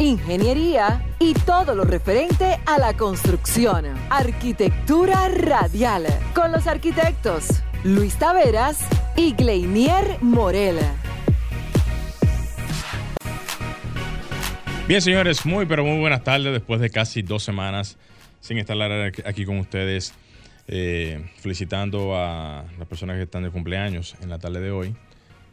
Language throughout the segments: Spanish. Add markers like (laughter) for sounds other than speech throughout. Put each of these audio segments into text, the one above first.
Ingeniería y todo lo referente a la construcción. Arquitectura Radial, con los arquitectos Luis Taveras y Gleinier Morel. Bien, señores, muy pero muy buenas tardes después de casi dos semanas sin estar aquí con ustedes eh, felicitando a las personas que están de cumpleaños en la tarde de hoy.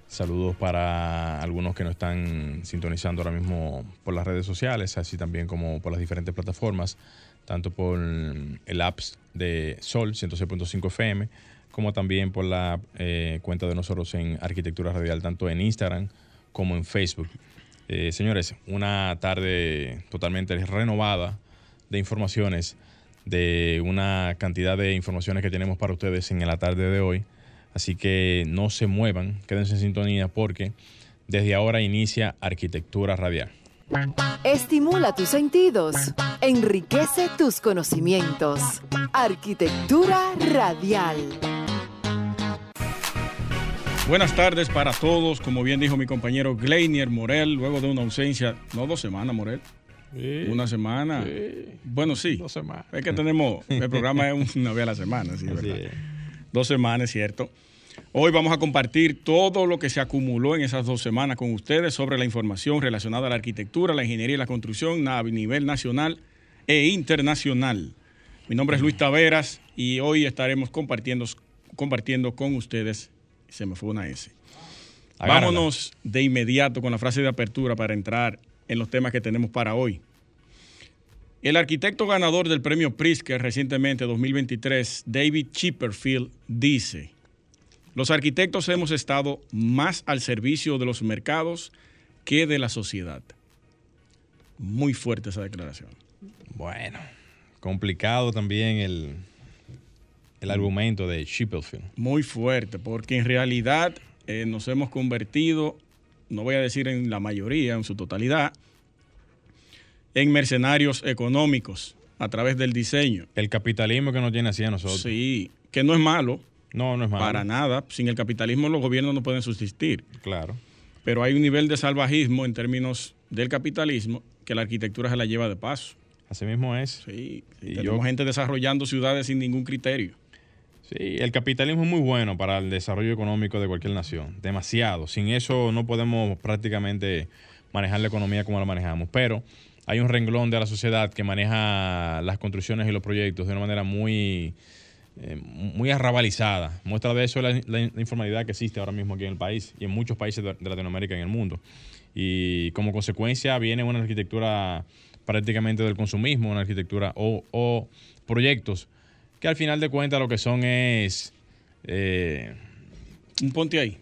Saludos para algunos que nos están sintonizando ahora mismo por las redes sociales, así también como por las diferentes plataformas, tanto por el apps de Sol 106.5 FM, como también por la eh, cuenta de nosotros en Arquitectura Radial, tanto en Instagram como en Facebook. Eh, señores, una tarde totalmente renovada de informaciones de una cantidad de informaciones que tenemos para ustedes en la tarde de hoy. Así que no se muevan, quédense en sintonía porque desde ahora inicia Arquitectura Radial. Estimula tus sentidos, enriquece tus conocimientos. Arquitectura Radial. Buenas tardes para todos. Como bien dijo mi compañero Gleinier Morel, luego de una ausencia, no dos semanas, Morel, una semana. Bueno, sí. Dos semanas. Es que tenemos, el programa es una vez a la semana, sí, ¿verdad? Dos semanas, cierto. Hoy vamos a compartir todo lo que se acumuló en esas dos semanas con ustedes sobre la información relacionada a la arquitectura, la ingeniería y la construcción a nivel nacional e internacional. Mi nombre es Luis Taveras y hoy estaremos compartiendo, compartiendo con ustedes, se me fue una S. Vámonos de inmediato con la frase de apertura para entrar en los temas que tenemos para hoy. El arquitecto ganador del premio Pritzker recientemente 2023, David Chipperfield, dice, los arquitectos hemos estado más al servicio de los mercados que de la sociedad. Muy fuerte esa declaración. Bueno, complicado también el, el argumento de Chipperfield. Muy fuerte, porque en realidad eh, nos hemos convertido no voy a decir en la mayoría, en su totalidad, en mercenarios económicos a través del diseño. El capitalismo que nos tiene así a nosotros. Sí, que no es malo. No, no es malo. Para nada. Sin el capitalismo los gobiernos no pueden subsistir. Claro. Pero hay un nivel de salvajismo en términos del capitalismo que la arquitectura se la lleva de paso. Así mismo es. Sí, y tenemos gente desarrollando ciudades sin ningún criterio. Sí, el capitalismo es muy bueno para el desarrollo económico de cualquier nación, demasiado. Sin eso no podemos prácticamente manejar la economía como la manejamos, pero hay un renglón de la sociedad que maneja las construcciones y los proyectos de una manera muy, eh, muy arrabalizada. Muestra de eso la, la, informalidad que existe ahora mismo aquí en el país y en muchos países de, de Latinoamérica y en el mundo. Y como consecuencia viene una arquitectura prácticamente del consumismo, una arquitectura o, o proyectos que al final de cuentas lo que son es... Eh, un ponte ahí.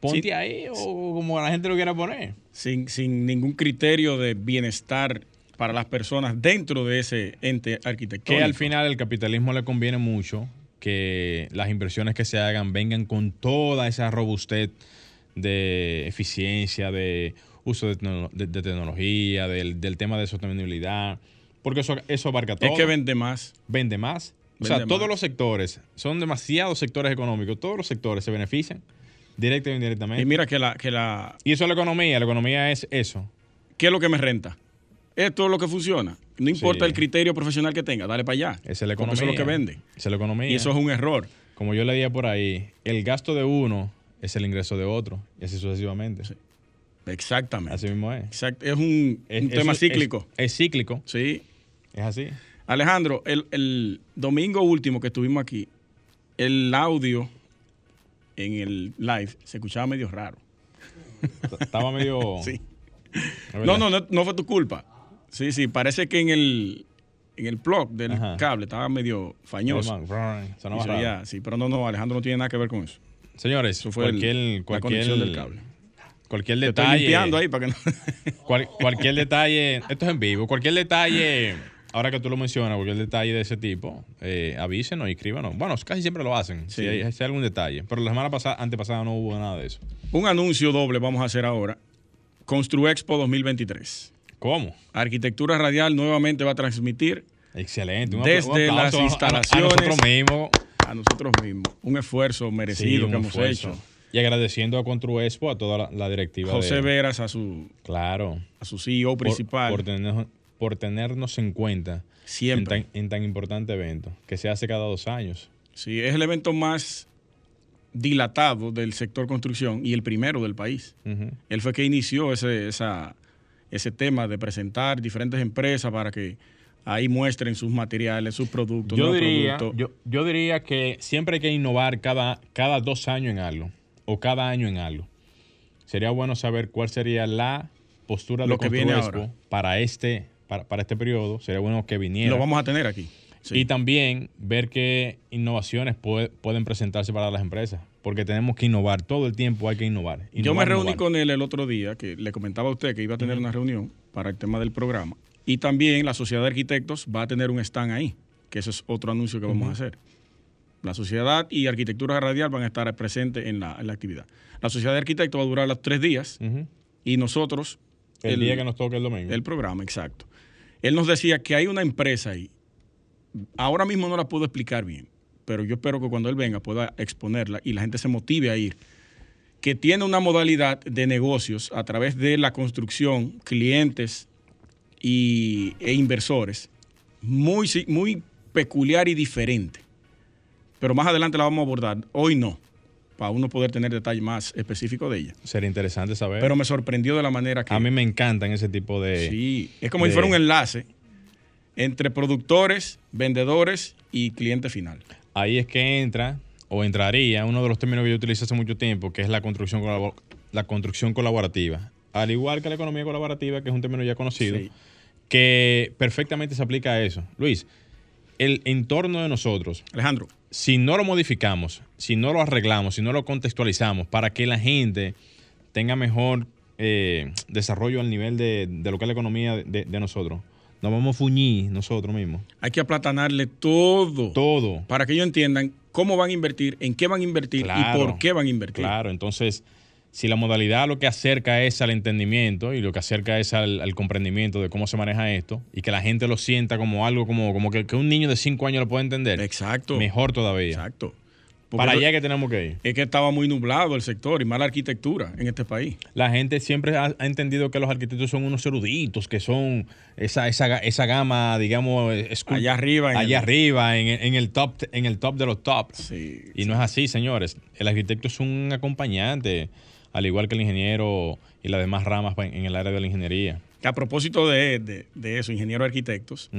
Ponte sí. ahí o como la gente lo quiera poner. Sin, sin ningún criterio de bienestar para las personas dentro de ese ente arquitectónico. Que al final el capitalismo le conviene mucho que las inversiones que se hagan vengan con toda esa robustez de eficiencia, de uso de, de, de tecnología, del, del tema de sostenibilidad porque eso, eso abarca todo. Es que vende más. Vende más. Vende o sea, más. todos los sectores, son demasiados sectores económicos, todos los sectores se benefician, directa o indirectamente. Y mira que la, que la... Y eso es la economía, la economía es eso. ¿Qué es lo que me renta? Esto es lo que funciona. No importa sí. el criterio profesional que tenga, dale para allá. Esa es la economía. Eso es lo que vende. Esa es la economía. Y eso es un error. Como yo leía por ahí, el gasto de uno es el ingreso de otro, y así sucesivamente. Sí. Exactamente. Así mismo es. Exacto. Es un, es, un tema cíclico. Es, es, cíclico. Sí. Es así. Alejandro, el, el, domingo último que estuvimos aquí, el audio en el live se escuchaba medio raro. Estaba medio. (laughs) sí. No, no, no, no, fue tu culpa. Sí, sí, parece que en el, en el plug del Ajá. cable estaba medio fañoso. Sonaba sí, ya, sí, pero no, no, Alejandro no tiene nada que ver con eso. Señores, eso fue cualquier, el, cualquier, la conexión del cable. Cualquier detalle. estoy limpiando ahí para que no. cual, cualquier detalle. Esto es en vivo. Cualquier detalle ahora que tú lo mencionas, cualquier detalle de ese tipo, eh, avísenos y escríbanos. Bueno, casi siempre lo hacen, Sí. si, hay, si hay algún detalle. Pero la semana pasada, antepasada no hubo nada de eso. Un anuncio doble vamos a hacer ahora. Construexpo 2023. ¿Cómo? Arquitectura Radial nuevamente va a transmitir Excelente. Un Desde un las aplauso a- a- instalaciones. A, nosotros mismos. a nosotros mismos un esfuerzo Sí, merecido un que hemos esfuerzo. hecho. Y agradeciendo a Construexpo, a toda la, la directiva. José de, Veras a su, Claro. a su CEO por- principal. Por, tenernos, por tenernos en cuenta en siempre. tan, en tan importante evento, que se hace cada dos años. Sí, es el evento más dilatado del sector construcción y el primero del país. Él fue que inició ese, esa, ese tema de presentar diferentes empresas para que ahí muestren sus materiales, sus productos, Yo diría, productos. yo, yo diría que siempre hay que innovar cada, cada dos años en algo o cada año en algo. Sería bueno saber cuál sería la postura de Lo que viene ahora. para este, para, para este periodo. Sería bueno que viniera. Lo vamos a tener aquí. Sí. Y también ver qué innovaciones puede- pueden presentarse para las empresas. Porque tenemos que innovar. Todo el tiempo hay que innovar. Yo me reuní innovar. con él el otro día, que le comentaba a usted que iba a tener una reunión para el tema del programa. Y también la Sociedad de Arquitectos va a tener un stand ahí, que ese es otro anuncio que vamos a hacer. La Sociedad y Arquitectura Radial van a estar presentes en la, en la actividad. La Sociedad de Arquitectos va a durar los tres días y nosotros... El, día que nos toque el domingo. El programa, exacto. Él nos decía que hay una empresa ahí. Ahora mismo no la puedo explicar bien, pero yo espero que cuando él venga pueda exponerla y la gente se motive a ir. Que tiene una modalidad de negocios a través de la construcción, clientes y, e inversores muy, muy peculiar y diferente. Pero más adelante la vamos a abordar. Hoy no, para uno poder tener detalles más específicos de ella. Sería interesante saber. Pero me sorprendió de la manera que... a mí me encantan ese tipo de... Sí, es como de- si fuera un enlace entre productores, vendedores y cliente final. Ahí es que entra o entraría uno de los términos que yo utilicé hace mucho tiempo, que es la construcción, la construcción colaborativa. Al igual que la economía colaborativa, que es un término ya conocido, Sí. que perfectamente se aplica a eso. Luis, el entorno de nosotros, Alejandro, si no lo modificamos, si no lo arreglamos, si no lo contextualizamos para que la gente tenga mejor eh, desarrollo al nivel de, de lo que es la economía de, de nosotros, nos vamos a fuñir nosotros mismos. hay que aplatanarle todo, Todo. para que ellos entiendan cómo van a invertir, en qué van a invertir Claro, y por qué van a invertir. Claro, entonces, si la modalidad lo que acerca es al entendimiento y lo que acerca es al, al comprendimiento de cómo se maneja esto y que la gente lo sienta como algo como, como que, que un niño de 5 años lo puede entender, Exacto. mejor todavía. Exacto. Porque Para allá que tenemos que ir. es que estaba muy nublado el sector y mala arquitectura en este país. La gente siempre ha, ha entendido que los arquitectos son unos eruditos, que son esa, esa, esa gama, digamos, escul- Allá arriba. en allá el- arriba, en, en el top, en el top de los tops. Sí, Y no es así, señores. El arquitecto es un acompañante, al igual que el ingeniero y las demás ramas en en el área de la ingeniería. A propósito de, de- de eso, ingeniero arquitectos,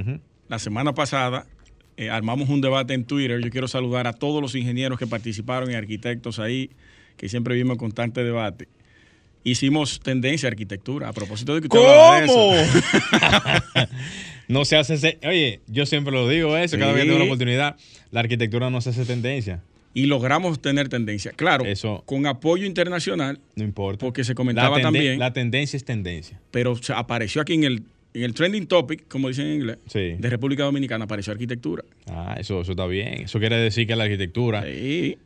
la semana pasada eh, armamos un debate en Twitter. Yo quiero saludar a todos los ingenieros que participaron y arquitectos ahí, que siempre vimos en constante debate. Hicimos tendencia a arquitectura. A propósito de que usted de ¿Cómo? eso. (laughs) no se hace... ese- Oye, yo siempre lo digo eso, cada vez que tengo la oportunidad. La arquitectura no se hace tendencia. Y logramos tener tendencia. Claro, Eso- con apoyo internacional, No importa. porque se comentaba también, la tendencia es tendencia. pero se apareció aquí en el, en el trending topic, como dicen en inglés, Sí. de República Dominicana, apareció arquitectura. Ah, eso, eso está bien. Eso quiere decir que la arquitectura, Sí.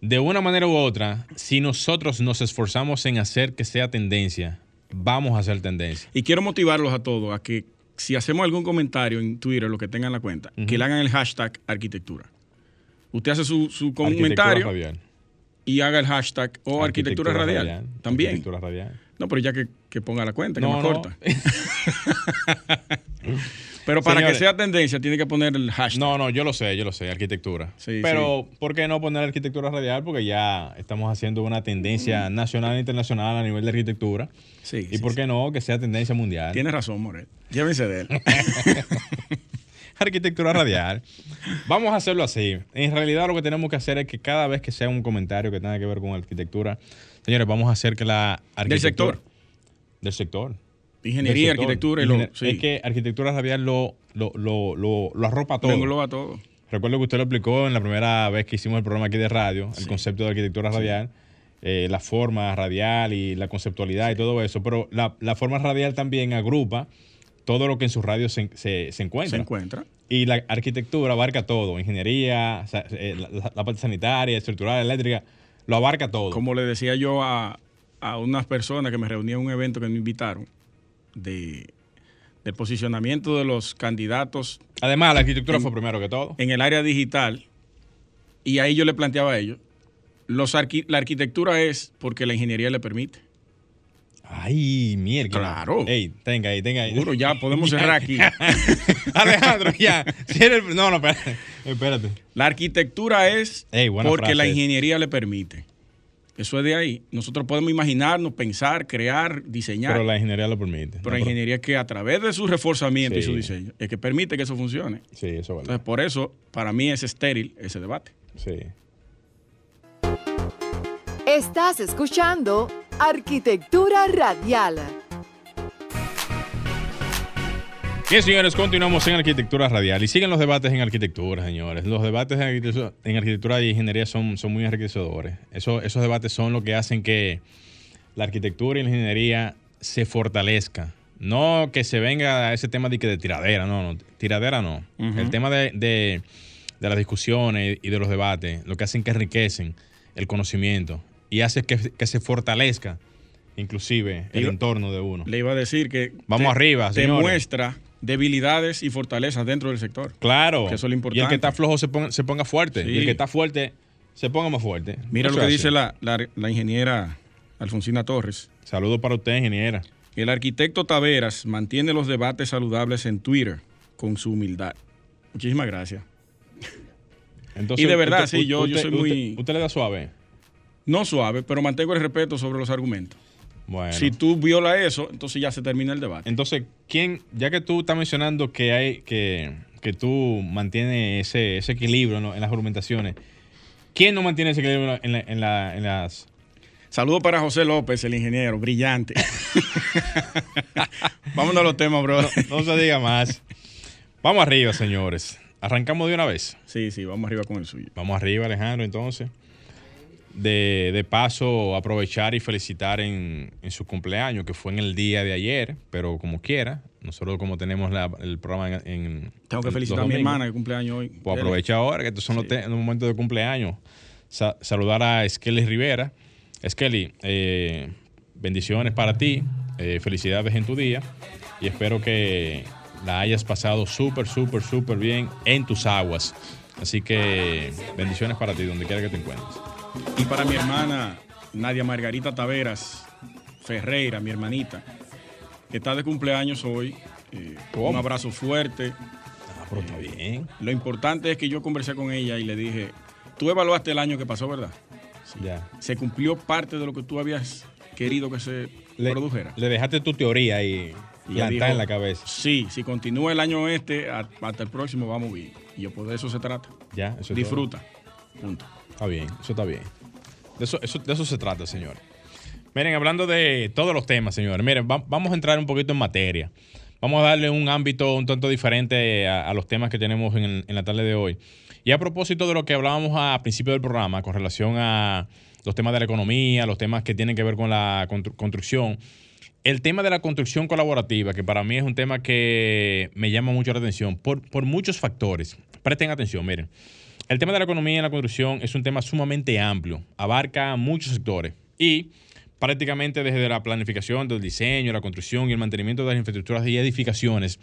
de una manera u otra, si nosotros nos esforzamos en hacer que sea tendencia, vamos a hacer tendencia. Y quiero motivarlos a todos a que si hacemos algún comentario en Twitter, lo que tengan la cuenta, que le hagan el hashtag arquitectura. Usted hace su, su comentario radial. y haga el hashtag o arquitectura, radial. También. Arquitectura radial. No, pero ya que, que ponga la cuenta, que No, más no. corta. (laughs) pero para Señores. que sea tendencia, tiene que poner el hashtag. No, no, yo lo sé, yo lo sé, arquitectura. Sí, Pero, ¿por qué no poner arquitectura radial? Porque ya estamos haciendo una tendencia nacional e internacional a nivel de arquitectura. Sí, ¿Y sí, por qué no? Que sea tendencia mundial. Tiene razón, Morel. Llévense de él. (laughs) arquitectura radial. Vamos a hacerlo así. En realidad lo que tenemos que hacer es que cada vez que sea un comentario que tenga que ver con arquitectura, señores, vamos a hacer que la arquitectura... Del sector. Del sector. Ingeniería, Del sector. arquitectura y lo. Sí, Es que arquitectura radial lo, lo, lo, lo, lo arropa lo todo. engloba todo. Recuerdo que usted lo explicó en la primera vez que hicimos el programa aquí de radio, el concepto de arquitectura radial, eh, la forma radial y la conceptualidad y todo eso, pero la, la forma radial también agrupa todo lo que en su radio se, se, encuentra. Se encuentra. Y la arquitectura abarca todo, ingeniería, eh, la, parte sanitaria, estructural, eléctrica, lo abarca todo. Como le decía yo a, a unas personas que me reunían en un evento que me invitaron, de, del posicionamiento de los candidatos. Además, la arquitectura fue primero que todo. En el área digital, y ahí yo le planteaba a ellos, los la arquitectura es porque la ingeniería le permite. Ay, mierda. Claro. Ey, tenga ahí, tenga ahí. Seguro, ya podemos (laughs) cerrar aquí. (laughs) Alejandro, ya. No, no, espérate. espérate. La arquitectura es porque la ingeniería le permite. Eso es de ahí. Nosotros podemos imaginarnos, pensar, crear, diseñar. Pero la ingeniería lo permite. Pero la ingeniería que a través de su reforzamiento y su diseño es que permite que eso funcione. Sí, eso vale. Entonces, por eso, para mí es estéril ese debate. Sí. Estás escuchando Arquitectura Radial. Bien, señores, continuamos en Arquitectura Radial y siguen los debates en arquitectura, señores. Los debates en arquitectura, y ingeniería son, son muy enriquecedores. esos debates son lo que hacen que la arquitectura y la ingeniería se fortalezca. No que se venga a ese tema de, que de tiradera, no, no, tiradera no. El tema de, de, las discusiones y de los debates, lo que hacen que enriquecen el conocimiento y hace que, se fortalezca inclusive el entorno de uno. Le iba a decir que vamos arriba, señores. muestra debilidades y fortalezas dentro del sector. Claro. Que eso es lo importante. Y el que está flojo se ponga, fuerte. Y el que está fuerte se ponga más fuerte. Mira lo que dice la, ingeniera Alfonsina Torres. Saludos para usted, ingeniera. El arquitecto Taveras mantiene los debates saludables en Twitter con su humildad. Muchísimas gracias. y de verdad, sí, yo, yo soy muy... usted le da suave? No suave, pero mantengo el respeto sobre los argumentos. Bueno. Si tú violas eso, entonces ya se termina el debate. Entonces, ¿quién, ya que tú estás mencionando que hay que, que tú mantienes ese, ese equilibrio en las argumentaciones, ¿quién no mantiene ese equilibrio en, las... Saludo para José López, el ingeniero, brillante. (laughs) (laughs) Vámonos a los temas, bro. No, se diga más. Vamos arriba, señores. ¿Arrancamos de una vez? Sí, sí, vamos arriba con el suyo. Vamos arriba, Alejandro, entonces de, de, paso aprovechar y felicitar en, en, su cumpleaños, que fue en el día de ayer, pero como quiera, nosotros como tenemos el programa en... Tengo que felicitar a mi hermana que cumpleaños hoy. Pues aprovecha ahora, que estos son los, momentos de cumpleaños. saludar a Skelly Rivera. Skelly, eh, bendiciones para ti, eh, felicidades en tu día y espero que la hayas pasado súper, súper, súper bien en tus aguas. Así que bendiciones para ti, donde quiera que te encuentres. Y para mi hermana Nadia Margarita Taveras Ferreira, mi hermanita, que está de cumpleaños hoy. Eh, un abrazo fuerte. Ah, pero está bien. Lo importante es que yo conversé con ella y le dije, tú evaluaste el año que pasó, ¿verdad? Ya. Se cumplió parte de lo que tú habías querido que se produjera. Le dejaste tu teoría ahí y plantada en la cabeza. Sí, si continúa el año este, hasta el próximo vamos bien. Y yo, pues de eso se trata. Ya, eso Disfruta. Punto. Está bien, eso está bien. De eso, se trata, señor. Miren, hablando de todos los temas, señores, miren, vamos a entrar un poquito en materia. Vamos a darle un ámbito un tanto diferente a, los temas que tenemos en, la tarde de hoy. Y a propósito de lo que hablábamos a principio del programa con relación a los temas de la economía, los temas que tienen que ver con la construcción, el tema de la construcción colaborativa, que para mí es un tema que me llama mucho la atención por muchos factores. Presten atención, miren. El tema de la economía en la construcción es un tema sumamente amplio, abarca muchos sectores y prácticamente desde la planificación, del diseño, la construcción y el mantenimiento de las infraestructuras y edificaciones,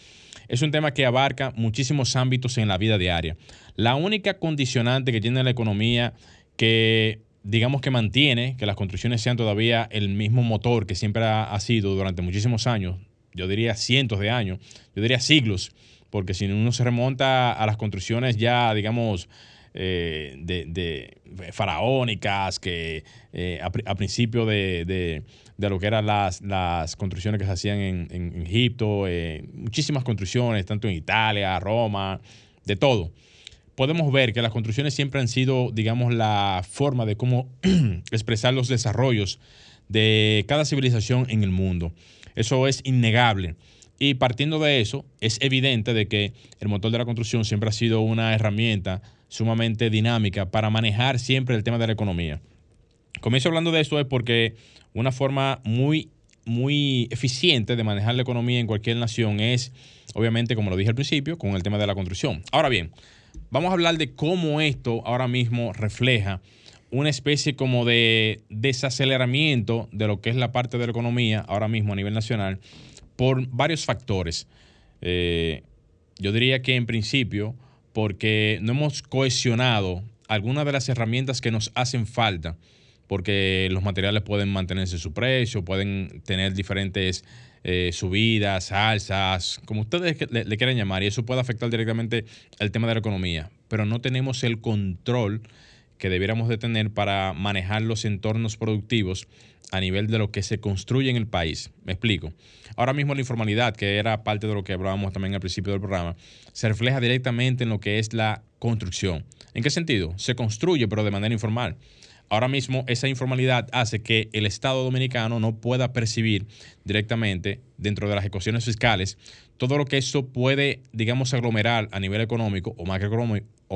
es un tema que abarca muchísimos ámbitos en la vida diaria. La única condicionante que tiene la economía que digamos que mantiene que las construcciones sean todavía el mismo motor que siempre ha, sido durante muchísimos años, yo diría cientos de años, yo diría siglos, porque si uno se remonta a las construcciones ya, digamos, eh, de, faraónicas, que eh, a, principio de, lo que eran las, las construcciones que se hacían en, Egipto, eh, muchísimas construcciones, tanto en Italia, Roma, de todo. Podemos ver que las construcciones siempre han sido, digamos, la forma de cómo (clears throat) expresar los desarrollos de cada civilización en el mundo. Eso es innegable. Y partiendo de eso, es evidente de que el motor de la construcción siempre ha sido una herramienta sumamente dinámica para manejar siempre el tema de la economía. Comienzo hablando de esto es porque una forma muy muy eficiente de manejar la economía en cualquier nación es, obviamente, como lo dije al principio, con el tema de la construcción. Ahora bien, vamos a hablar de cómo esto ahora mismo refleja una especie como de desaceleramiento de lo que es la parte de la economía ahora mismo a nivel nacional por varios factores. Eh, yo diría que en principio, porque no hemos cohesionado algunas de las herramientas que nos hacen falta, porque los materiales pueden mantenerse su precio, pueden tener diferentes eh, subidas, alzas, como ustedes le, le, quieran llamar, y eso puede afectar directamente el tema de la economía, pero no tenemos el control que debiéramos de tener para manejar los entornos productivos a nivel de lo que se construye en el país. Me explico. Ahora mismo la informalidad, que era parte de lo que hablábamos también al principio del programa, se refleja directamente en lo que es la construcción. ¿En qué sentido? Se construye, pero de manera informal. Ahora mismo esa informalidad hace que el Estado dominicano no pueda percibir directamente dentro de las ecuaciones fiscales todo lo que eso puede, digamos, aglomerar a nivel económico o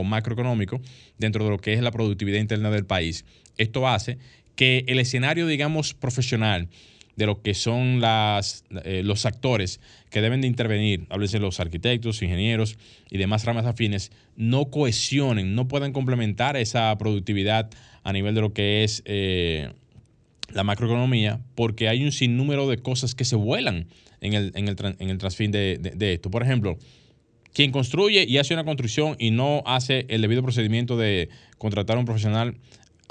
macroeconómico, dentro de lo que es la productividad interna del país. Esto hace que el escenario, digamos, profesional de lo que son eh, los actores que deben de intervenir, háblese los arquitectos, ingenieros y demás ramas afines, no cohesionen, no puedan complementar esa productividad a nivel de lo que es eh, la macroeconomía, porque hay un sinnúmero de cosas que se vuelan en el, en el, en el de, de esto. Por ejemplo, quien construye y hace una construcción y no hace el debido procedimiento de contratar a un profesional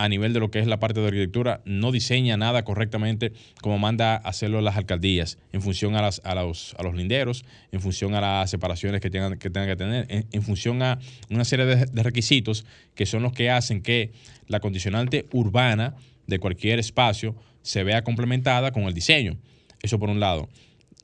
a nivel de lo que es la parte de arquitectura, no diseña nada correctamente como manda hacerlo las alcaldías, en función a, a, los, a los linderos, en función a las separaciones que tengan que, tengan que tener, en, función a una serie de, de requisitos que son los que hacen que la condicionante urbana de cualquier espacio se vea complementada con el diseño. Eso por un lado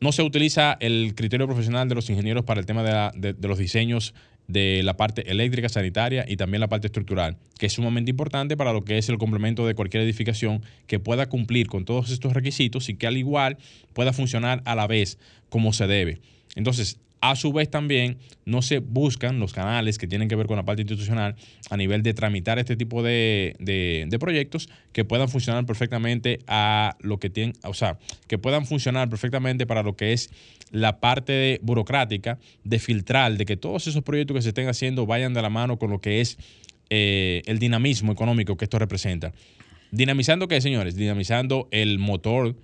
no se utiliza el criterio profesional de los ingenieros para el tema de, los diseños de la parte eléctrica, sanitaria y también la parte estructural, que es sumamente importante para lo que es el complemento de cualquier edificación que pueda cumplir con todos estos requisitos y que al igual pueda funcionar a la vez como se debe. Entonces, a su vez también no se buscan los canales que tienen que ver con la parte institucional a nivel de tramitar este tipo de, proyectos que puedan funcionar perfectamente a lo que tienen, o sea, que puedan funcionar perfectamente para lo que es la parte burocrática de filtrar, de que todos esos proyectos que se estén haciendo vayan de la mano con lo que es eh, el dinamismo económico que esto representa. ¿Dinamizando qué, señores? Dinamizando el motor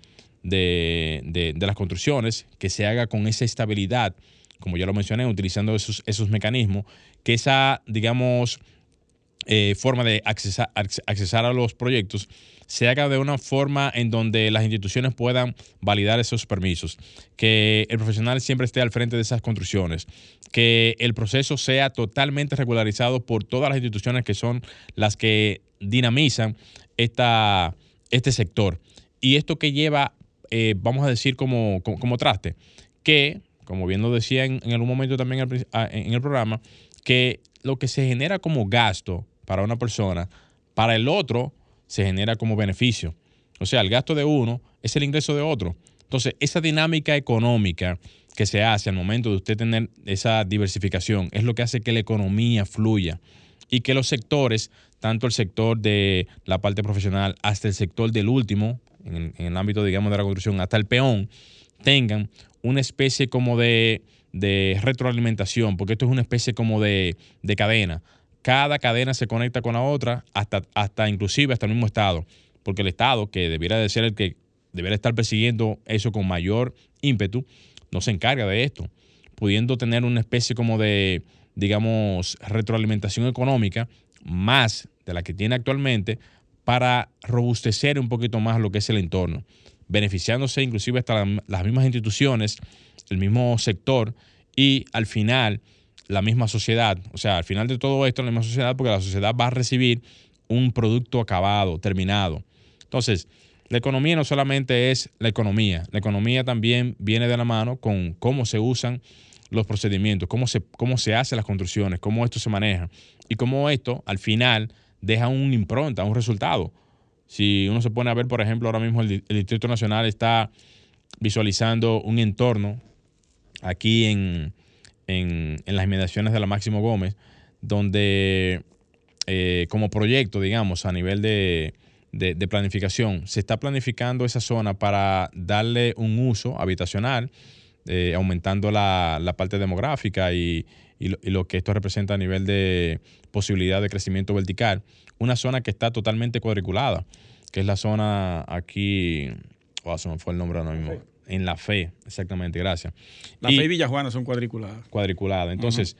de, de las construcciones, que se haga con esa estabilidad como ya lo mencioné, utilizando esos, esos mecanismos, que esa, digamos, eh, forma de accesar, accesar a los proyectos se haga de una forma en donde las instituciones puedan validar esos permisos, que el profesional siempre esté al frente de esas construcciones, que el proceso sea totalmente regularizado por todas las instituciones que son las que dinamizan esta, este sector. Y esto que lleva, eh, vamos a decir como, como traste, que como bien lo decía en, algún momento también en el programa, que lo que se genera como gasto para una persona, para el otro se genera como beneficio. O sea, el gasto de uno es el ingreso de otro. Entonces, esa dinámica económica que se hace al momento de usted tener esa diversificación es lo que hace que la economía fluya y que los sectores, tanto el sector de la parte profesional hasta el sector del último, en, en el ámbito, digamos, de la construcción, hasta el peón, tengan una especie como de, retroalimentación, porque esto es una especie como de, cadena. Cada cadena se conecta con la otra, hasta, hasta inclusive hasta el mismo Estado, porque el Estado, que debiera de ser el que debería estar persiguiendo eso con mayor ímpetu, no se encarga de esto, pudiendo tener una especie como de, digamos, retroalimentación económica más de la que tiene actualmente para robustecer un poquito más lo que es el entorno beneficiándose inclusive hasta las mismas instituciones, el mismo sector y al final la misma sociedad. O sea, al final de todo esto, la misma sociedad, porque la sociedad va a recibir un producto acabado, terminado. Entonces, la economía no solamente es la economía, la economía también viene de la mano con cómo se usan los procedimientos, cómo se, cómo se hacen las construcciones, cómo esto se maneja y cómo esto al final deja un impronta, un resultado. Si uno se pone a ver, por ejemplo, ahora mismo el, Distrito Nacional está visualizando un entorno aquí en, las inmediaciones de la Máximo Gómez, donde eh, como proyecto, digamos, a nivel de, de, planificación. Se está planificando esa zona para darle un uso habitacional, eh, aumentando la, parte demográfica y, lo, que esto representa a nivel de posibilidad de crecimiento vertical. Una zona que está totalmente cuadriculada, que es la zona aquí, oh, se me fue el nombre ahora mismo. En La Fe, exactamente, gracias. La Fe y Villajuana son cuadriculadas. Cuadriculadas. Entonces,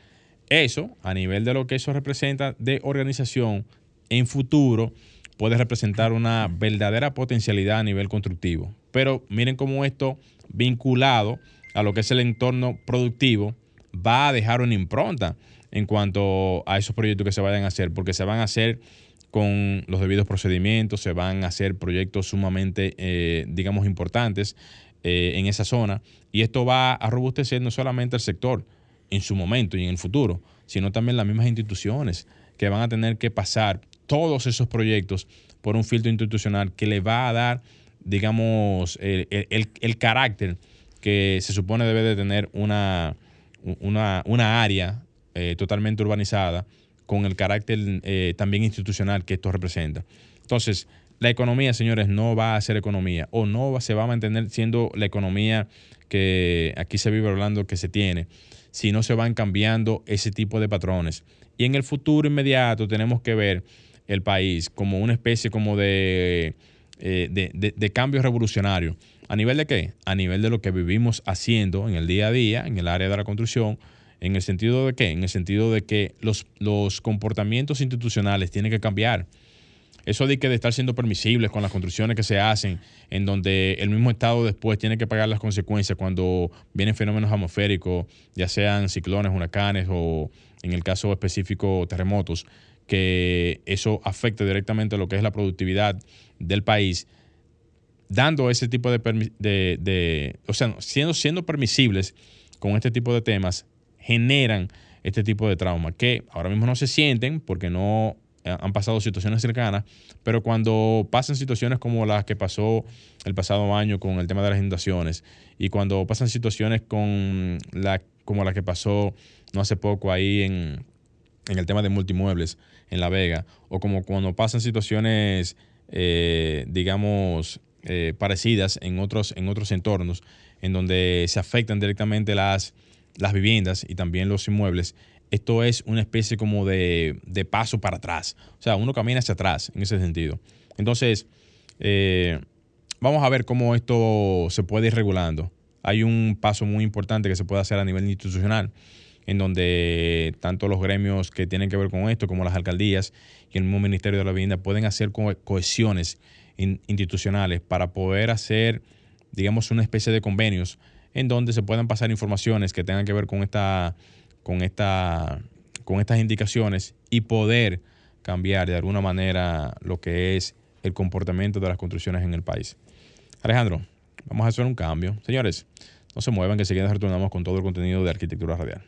eso, a nivel de lo que eso representa de organización, en futuro puede representar una verdadera potencialidad a nivel constructivo. Pero miren cómo esto, vinculado a lo que es el entorno productivo, va a dejar una impronta en cuanto a esos proyectos que se vayan a hacer, porque se van a hacer con los debidos procedimientos, se van a hacer proyectos sumamente, eh, digamos, importantes eh, en esa zona, y esto va a robustecer no solamente el sector en su momento y en el futuro, sino también las mismas instituciones que van a tener que pasar todos esos proyectos por un filtro institucional que le va a dar, digamos, el, carácter que se supone debe de tener una, una, área eh, totalmente urbanizada con el carácter eh, también institucional que esto representa. Entonces, la economía, señores, no va a ser economía o no se va a mantener siendo la economía que aquí se vive hablando que se tiene, si no se van cambiando ese tipo de patrones. Y en el futuro inmediato tenemos que ver el país como una especie como de, eh, de, cambio revolucionario. ¿A nivel de qué? A nivel de lo que vivimos haciendo en el día a día, en el área de la construcción, en el sentido de qué? En el sentido de que los, los comportamientos institucionales tienen que cambiar. Eso de que de estar siendo permisibles con las construcciones que se hacen, en donde el mismo Estado después tiene que pagar las consecuencias cuando vienen fenómenos atmosféricos, ya sean ciclones, huracanes o en el caso específico terremotos, que eso afecte directamente lo que es la productividad del país, dando ese tipo de, de, o sea, siendo, siendo permisibles con este tipo de temas, generan este tipo de trauma, que ahora mismo no se sienten porque no han pasado situaciones cercanas, pero cuando pasan situaciones como las que pasó el pasado año con el tema de las inundaciones y cuando pasan situaciones con la, como la que pasó no hace poco ahí en, en el tema de multimuebles en La Vega, o como cuando pasan situaciones, eh, digamos, eh, parecidas en otros, en otros entornos, en donde se afectan directamente las, las viviendas y también los inmuebles, esto es una especie como de, de, paso para atrás. O sea, uno camina hacia atrás en ese sentido. Entonces, eh, vamos a ver cómo esto se puede ir regulando. Hay un paso muy importante que se puede hacer a nivel institucional en donde tanto los gremios que tienen que ver con esto como las alcaldías y el mismo Ministerio de la Vivienda pueden hacer cohesiones institucionales para poder hacer, digamos, una especie de convenios en donde se puedan pasar informaciones que tengan que ver con esta, con esta, con estas indicaciones y poder cambiar de alguna manera lo que es el comportamiento de las construcciones en el país. Alejandro, vamos a hacer un cambio. Señores, no se muevan, que enseguida retornamos con todo el contenido de Arquitectura Radial.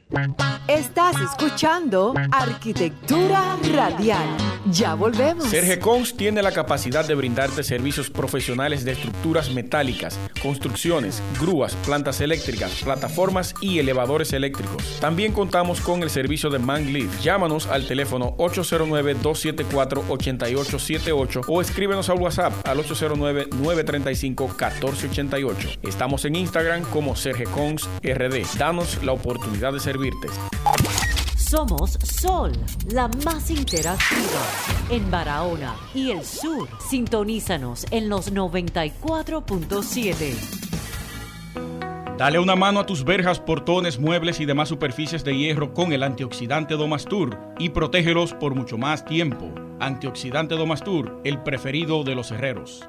Estás escuchando Arquitectura Radial. Ya volvemos. Sergio Cons tiene la capacidad de brindarte servicios profesionales de estructuras metálicas, construcciones, grúas, plantas eléctricas, plataformas y elevadores eléctricos. También contamos con el servicio de Manglift. Llámanos al teléfono 809-274-8878 o escríbenos al WhatsApp al 809-935-1488. Estamos en Instagram como Sergio Cons RD. Danos la oportunidad de servirte. Somos Sol, la más interactiva en Barahona y el sur. Sintonízanos en los 94.7. Dale una mano a tus verjas, portones, muebles y demás superficies de hierro con el antioxidante Domastur y protégelos por mucho más tiempo. Antioxidante Domastur, el preferido de los herreros.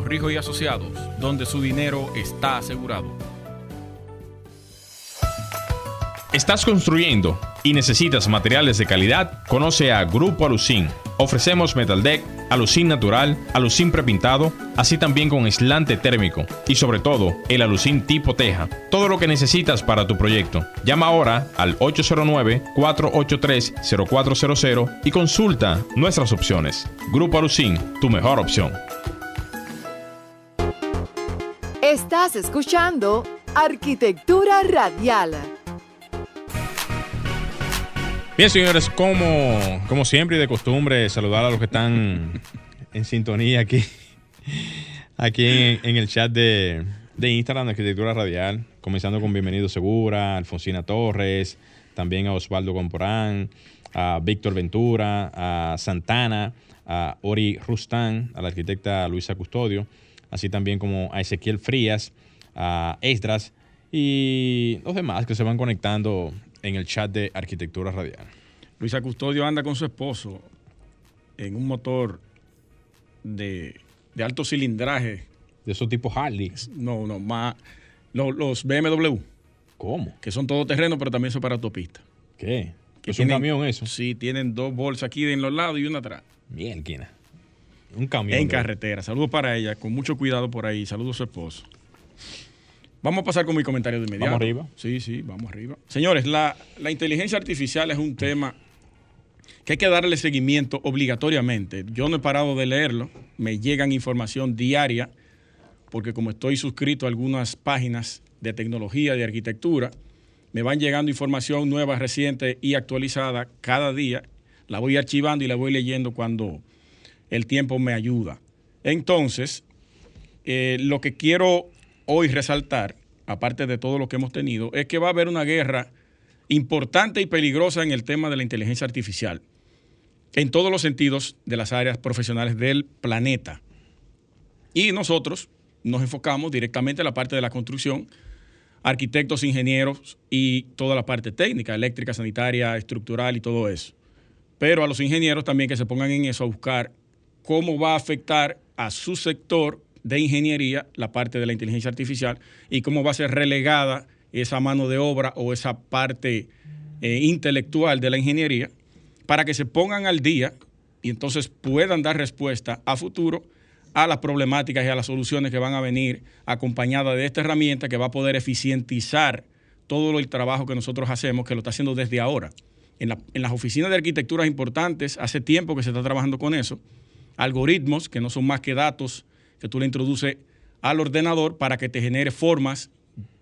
Rijo y Asociados, donde su dinero está asegurado. ¿Estás construyendo y necesitas materiales de calidad? Conoce a Grupo Alucin. Ofrecemos metal deck, alucin natural, alucin prepintado, así también con aislante térmico y sobre todo el alucin tipo teja. Todo lo que necesitas para tu proyecto. Llama ahora al 809-483-0400 y consulta nuestras opciones. Grupo Alucin, tu mejor opción. Estás escuchando Arquitectura Radial. Bien, señores, como, como siempre y de costumbre, saludar a los que están en sintonía aquí, aquí en, el chat de, de, Instagram de Arquitectura Radial, comenzando con Bienvenido Segura, Alfonsina Torres, también a Osvaldo Comporán, a Víctor Ventura, a Santana, a Ori Rustán, a la arquitecta Luisa Custodio, así también como a Ezequiel Frías, a Esdras y los demás que se van conectando en el chat de Arquitectura Radial. Luisa Custodio anda con su esposo en un motor de, alto cilindraje. De esos tipos Harley. No, no, más los, BMW. ¿Cómo? Que son todoterrenos, pero también son para autopista. ¿Qué? ¿Es un camión eso? Sí, tienen dos bolsas aquí en los lados y una atrás. Mielquina. Un camión. En carretera. Saludos para ella, con mucho cuidado por ahí. Saludos a su esposo. Vamos a pasar con mi comentario de inmediato. Vamos arriba. Sí, sí, vamos arriba. Señores, la, inteligencia artificial es un tema que hay que darle seguimiento obligatoriamente. Yo no he parado de leerlo, me llegan información diaria, porque como estoy suscrito a algunas páginas de tecnología, de arquitectura, me van llegando información nueva, reciente y actualizada cada día. La voy archivando y la voy leyendo cuando el tiempo me ayuda. Entonces, eh, lo que quiero hoy resaltar, aparte de todo lo que hemos tenido, es que va a haber una guerra importante y peligrosa en el tema de la inteligencia artificial, en todos los sentidos de las áreas profesionales del planeta. Y nosotros nos enfocamos directamente en la parte de la construcción, arquitectos, ingenieros y toda la parte técnica, eléctrica, sanitaria, estructural y todo eso. Pero a los ingenieros también que se pongan en eso a buscar cómo va a afectar a su sector de ingeniería, la parte de la inteligencia artificial, y cómo va a ser relegada esa mano de obra o esa parte eh, intelectual de la ingeniería para que se pongan al día y entonces puedan dar respuesta a futuro a las problemáticas y a las soluciones que van a venir acompañadas de esta herramienta que va a poder eficientizar todo el trabajo que nosotros hacemos, que lo está haciendo desde ahora. En, en las oficinas de arquitecturas importantes, hace tiempo que se está trabajando con eso, algoritmos que no son más que datos que tú le introduces al ordenador para que te genere formas,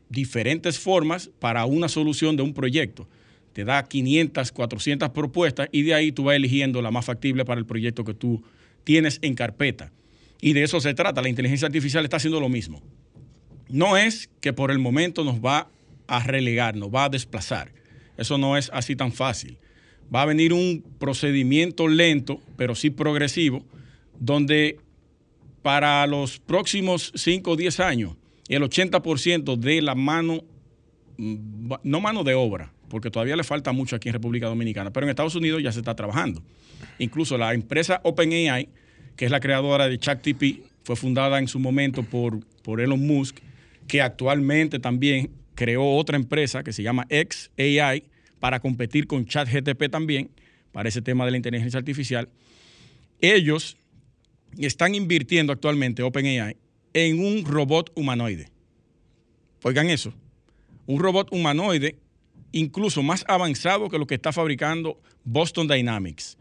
diferentes formas para una solución de un proyecto. Te da 500, 400 propuestas y de ahí tú vas eligiendo la más factible para el proyecto que tú tienes en carpeta. Y de eso se trata. La inteligencia artificial está haciendo lo mismo. No es que por el momento nos va a relegar, nos va a desplazar. Eso no es así tan fácil. Va a venir un procedimiento lento, pero sí progresivo, donde para los próximos 5 o 10 años, el 80% de la mano, mm, no mano de obra, porque todavía le falta mucho aquí en República Dominicana, pero en Estados Unidos ya se está trabajando. Incluso la empresa OpenAI, que es la creadora de ChatGPT, fue fundada en su momento por, por Elon Musk, que actualmente también creó otra empresa que se llama XAI para competir con ChatGTP también, para ese tema de la inteligencia artificial. Ellos están invirtiendo actualmente OpenAI en un robot humanoide. Oigan eso, un robot humanoide incluso más avanzado que lo que está fabricando Boston Dynamics.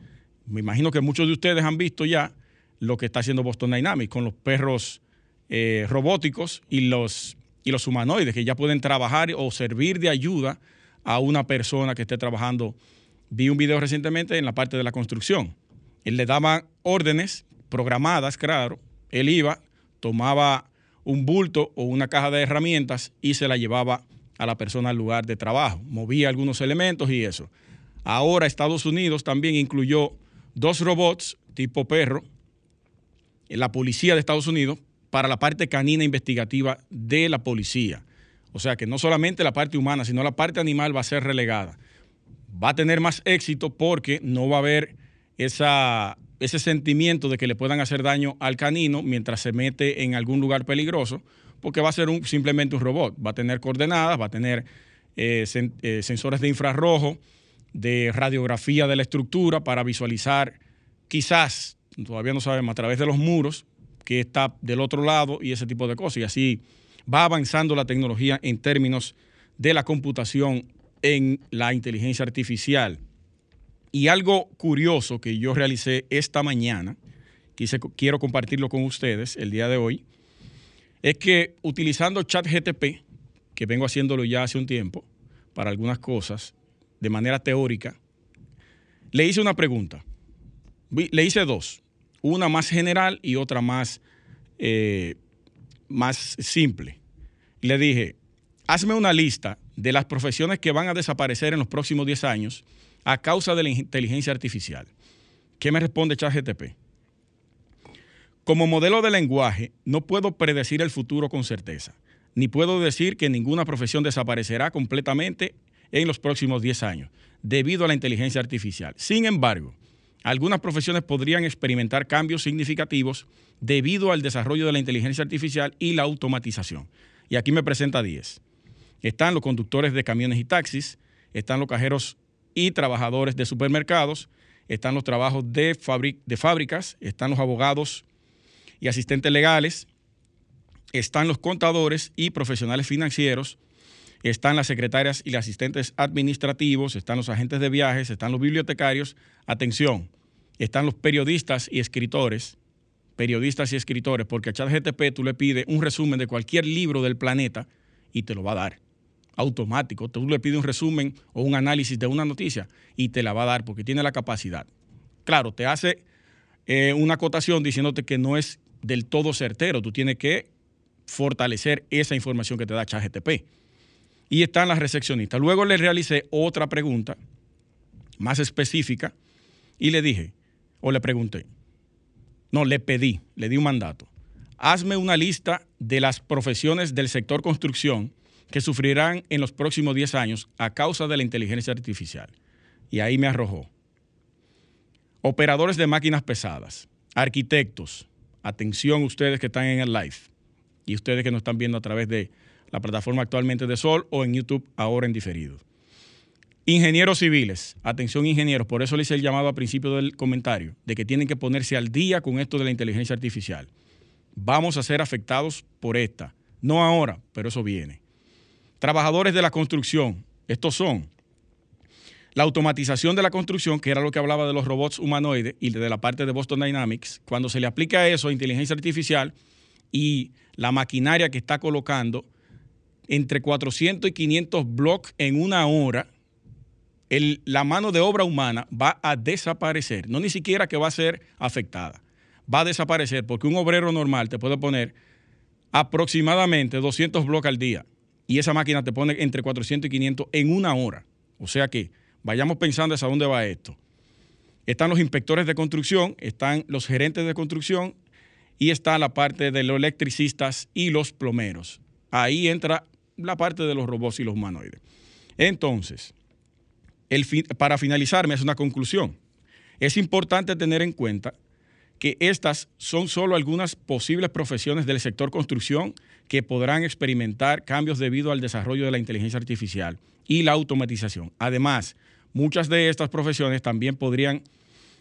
Me imagino que muchos de ustedes han visto ya lo que está haciendo Boston Dynamics con los perros eh, robóticos y los, y los humanoides que ya pueden trabajar o servir de ayuda a una persona que esté trabajando. Vi un video recientemente en la parte de la construcción. Él le daba órdenes programadas, claro, él iba, tomaba un bulto o una caja de herramientas y se la llevaba a la persona al lugar de trabajo, movía algunos elementos y eso. Ahora Estados Unidos también incluyó dos robots tipo perro en la policía de Estados Unidos para la parte canina investigativa de la policía. O sea que no solamente la parte humana, sino la parte animal va a ser relegada. Va a tener más éxito porque no va a haber esa ese sentimiento de que le puedan hacer daño al canino mientras se mete en algún lugar peligroso, porque va a ser un, simplemente un robot. Va a tener coordenadas, va a tener eh, eh, sensores de infrarrojo, de radiografía de la estructura para visualizar quizás, todavía no sabemos, a través de los muros, que está del otro lado y ese tipo de cosas. Y así va avanzando la tecnología en términos de la computación en la inteligencia artificial. Y algo curioso que yo realicé esta mañana, quise, quiero compartirlo con ustedes el día de hoy, es que utilizando ChatGTP, que vengo haciéndolo ya hace un tiempo para algunas cosas, de manera teórica, le hice una pregunta. Le hice dos, una más general y otra más, eh, más simple. Le dije, hazme una lista de las profesiones que van a desaparecer en los próximos 10 años a causa de la inteligencia artificial. ¿Qué me responde ChatGTP? Como modelo de lenguaje, no puedo predecir el futuro con certeza, ni puedo decir que ninguna profesión desaparecerá completamente en los próximos 10 años, debido a la inteligencia artificial. Sin embargo, algunas profesiones podrían experimentar cambios significativos debido al desarrollo de la inteligencia artificial y la automatización. Y aquí me presenta 10. Están los conductores de camiones y taxis, están los cajeros y trabajadores de supermercados, están los trabajos de, de fábricas, están los abogados y asistentes legales, están los contadores y profesionales financieros, están las secretarias y los asistentes administrativos, están los agentes de viajes, están los bibliotecarios. Atención, están los periodistas y escritores, periodistas y escritores, porque a ChatGTP tú le pides un resumen de cualquier libro del planeta y te lo va a dar automático. Tú le pides un resumen o un análisis de una noticia y te la va a dar porque tiene la capacidad. Claro, te hace eh, una acotación diciéndote que no es del todo certero. Tú tienes que fortalecer esa información que te da ChatGTP y están las recepcionistas. Luego le realicé otra pregunta más específica y le dije, o le pregunté, no, le pedí, le di un mandato. Hazme una lista de las profesiones del sector construcción que sufrirán en los próximos 10 años a causa de la inteligencia artificial. Y ahí me arrojó. Operadores de máquinas pesadas, arquitectos, atención ustedes que están en el live y ustedes que nos están viendo a través de la plataforma actualmente de Sol o en YouTube ahora en diferido. Ingenieros civiles, atención ingenieros, por eso le hice el llamado al principio del comentario, de que tienen que ponerse al día con esto de la inteligencia artificial. Vamos a ser afectados por esta, no ahora, pero eso viene. Trabajadores de la construcción, estos son la automatización de la construcción, que era lo que hablaba de los robots humanoides y de la parte de Boston Dynamics, cuando se le aplica eso a inteligencia artificial y la maquinaria que está colocando, entre 400 y 500 blocks en una hora, la mano de obra humana va a desaparecer. No ni siquiera que va a ser afectada. Va a desaparecer porque un obrero normal te puede poner aproximadamente 200 blocks al día y esa máquina te pone entre 400 y 500 en una hora. O sea que vayamos pensando hacia dónde va esto. Están los inspectores de construcción, están los gerentes de construcción y está la parte de los electricistas y los plomeros. Ahí entra la parte de los robots y los humanoides. Entonces, para finalizar, me hace una conclusión. Es importante tener en cuenta que estas son solo algunas posibles profesiones del sector construcción que podrán experimentar cambios debido al desarrollo de la inteligencia artificial y la automatización. Además, muchas de estas profesiones también podrían